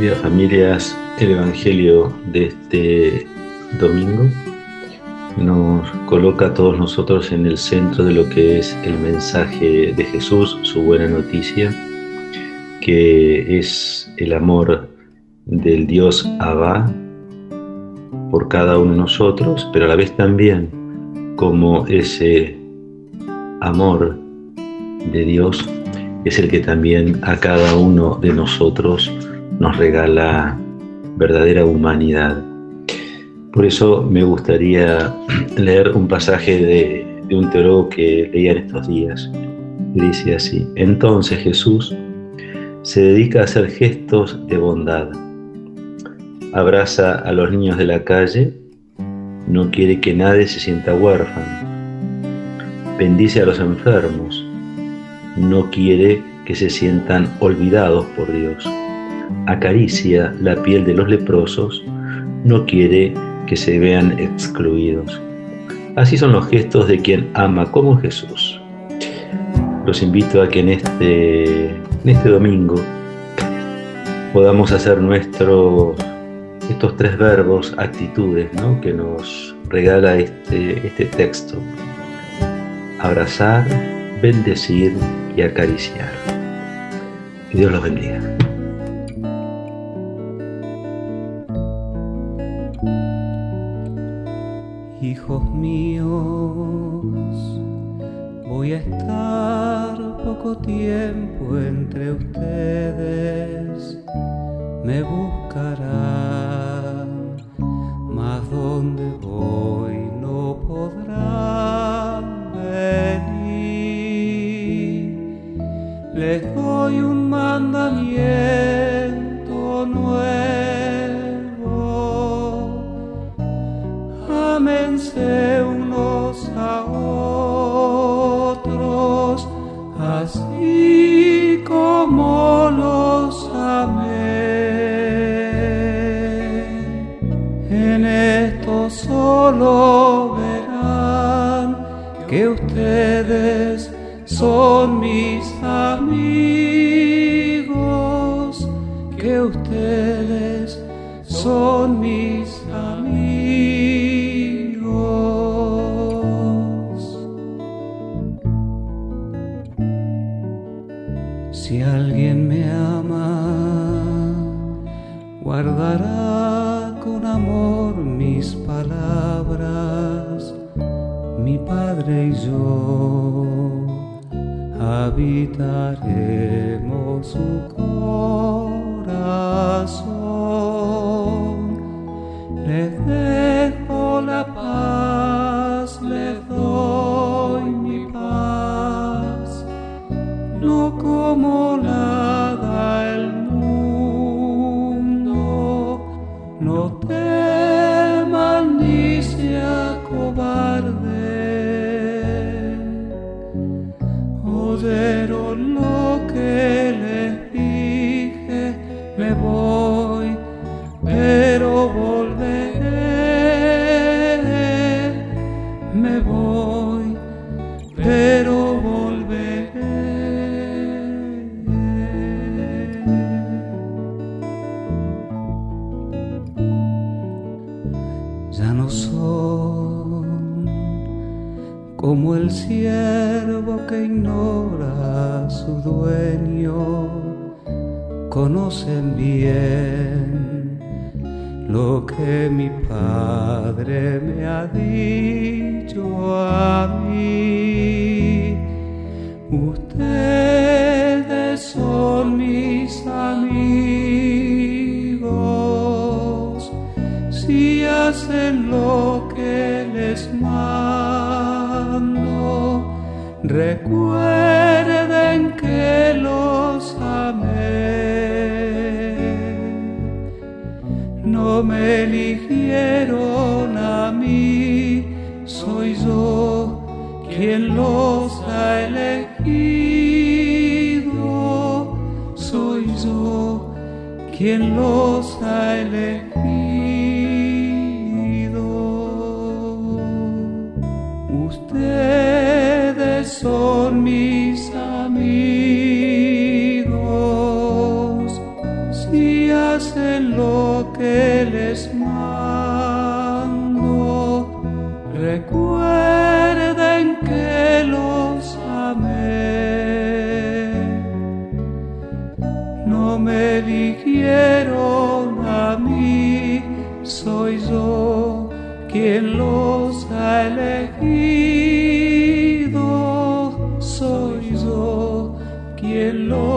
Día familias, el Evangelio de este domingo nos coloca a todos nosotros en el centro de lo que es el mensaje de Jesús, su buena noticia, que es el amor del Dios Abba por cada uno de nosotros, pero a la vez también como ese amor de Dios es el que también a cada uno de nosotros nos regala verdadera humanidad. Por eso me gustaría leer un pasaje de, un teólogo que leía en estos días. Dice así, entonces Jesús se dedica a hacer gestos de bondad. Abraza a los niños de la calle, no quiere que nadie se sienta huérfano. Bendice a los enfermos, no quiere que se sientan olvidados por Dios. Acaricia la piel de los leprosos, no quiere que se vean excluidos. Así son los gestos de quien ama como Jesús. Los invito a que en este, en este domingo podamos hacer nuestros estos tres verbos, actitudes, ¿no? que nos regala este, este texto. Abrazar, bendecir y acariciar. Dios los bendiga. Hijos míos, voy a estar poco tiempo entre ustedes, me buscarán, mas donde voy no podrán venir. Les doy un mandamiento nuevo. Amense unos a otros, así como los amé. En esto solo verán que ustedes son mis amigos, que ustedes son mis amigos. Si alguien me ama, guardará con amor mis palabras, mi Padre y yo habitaremos su corazón. Ya no son como el siervo que ignora a su dueño, conocen bien lo que mi padre me ha dicho a mí. Hacen lo que les mando. Recuerden que los amé. No me eligieron a mí, soy yo quien los ha elegido. Soy yo quien los ha elegido. Ustedes son mis amigos si hacen lo que les mando. Recuerden que los amé. No me eligieron a mí, soy yo quien los ha elegido. Soy yo quien los